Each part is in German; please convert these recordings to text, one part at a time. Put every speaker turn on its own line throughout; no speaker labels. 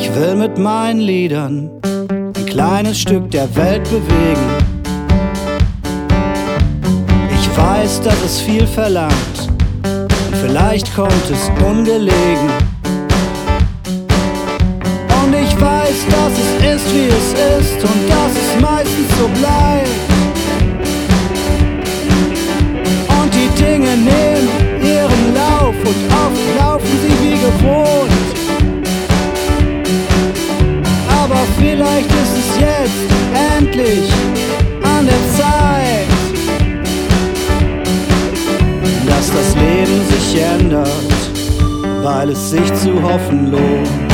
Ich will mit meinen Liedern ein kleines Stück der Welt bewegen. Ich weiß, dass es viel verlangt und vielleicht kommt es ungelegen. Und ich weiß, dass es ist, wie es ist und dass es meistens so bleibt. Jetzt endlich an der Zeit, dass das Leben sich ändert, weil es sich zu hoffen lohnt.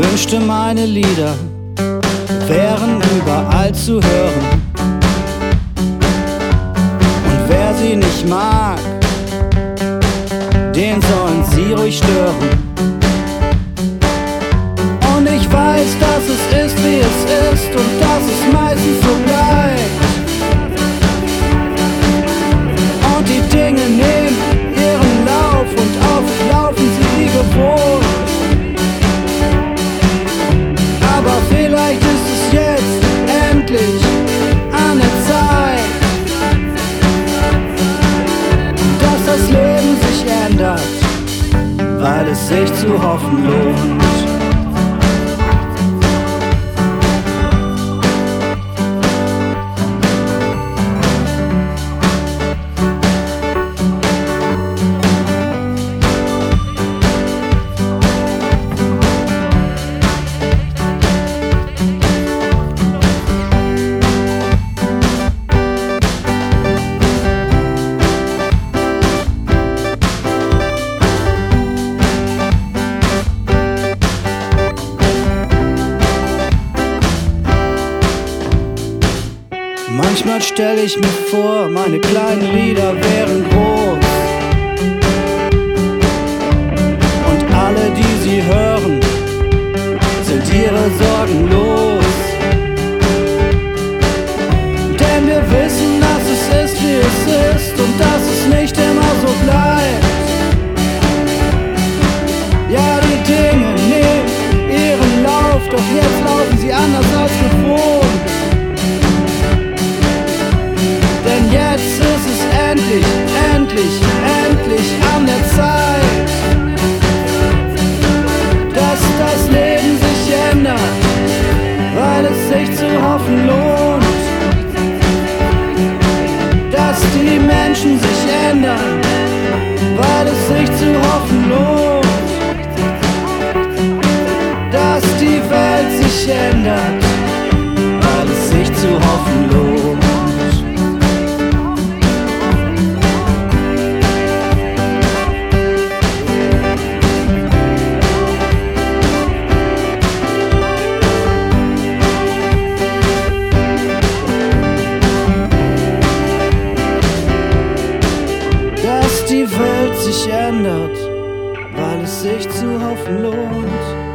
Wünschte, meine Lieder wären überall zu hören. Und wer sie nicht mag, den sollen sie ruhig stören. Und ich weiß, dass es ist, wie es ist und dass es meistens so bleibt. Es sich zu hoffen lohnt. Manchmal stell ich mir vor, meine kleinen Lieder wären groß. Menschen sich ändern, weil es sich zu hoffen Welt sich ändert, weil es sich zu hoffen lohnt.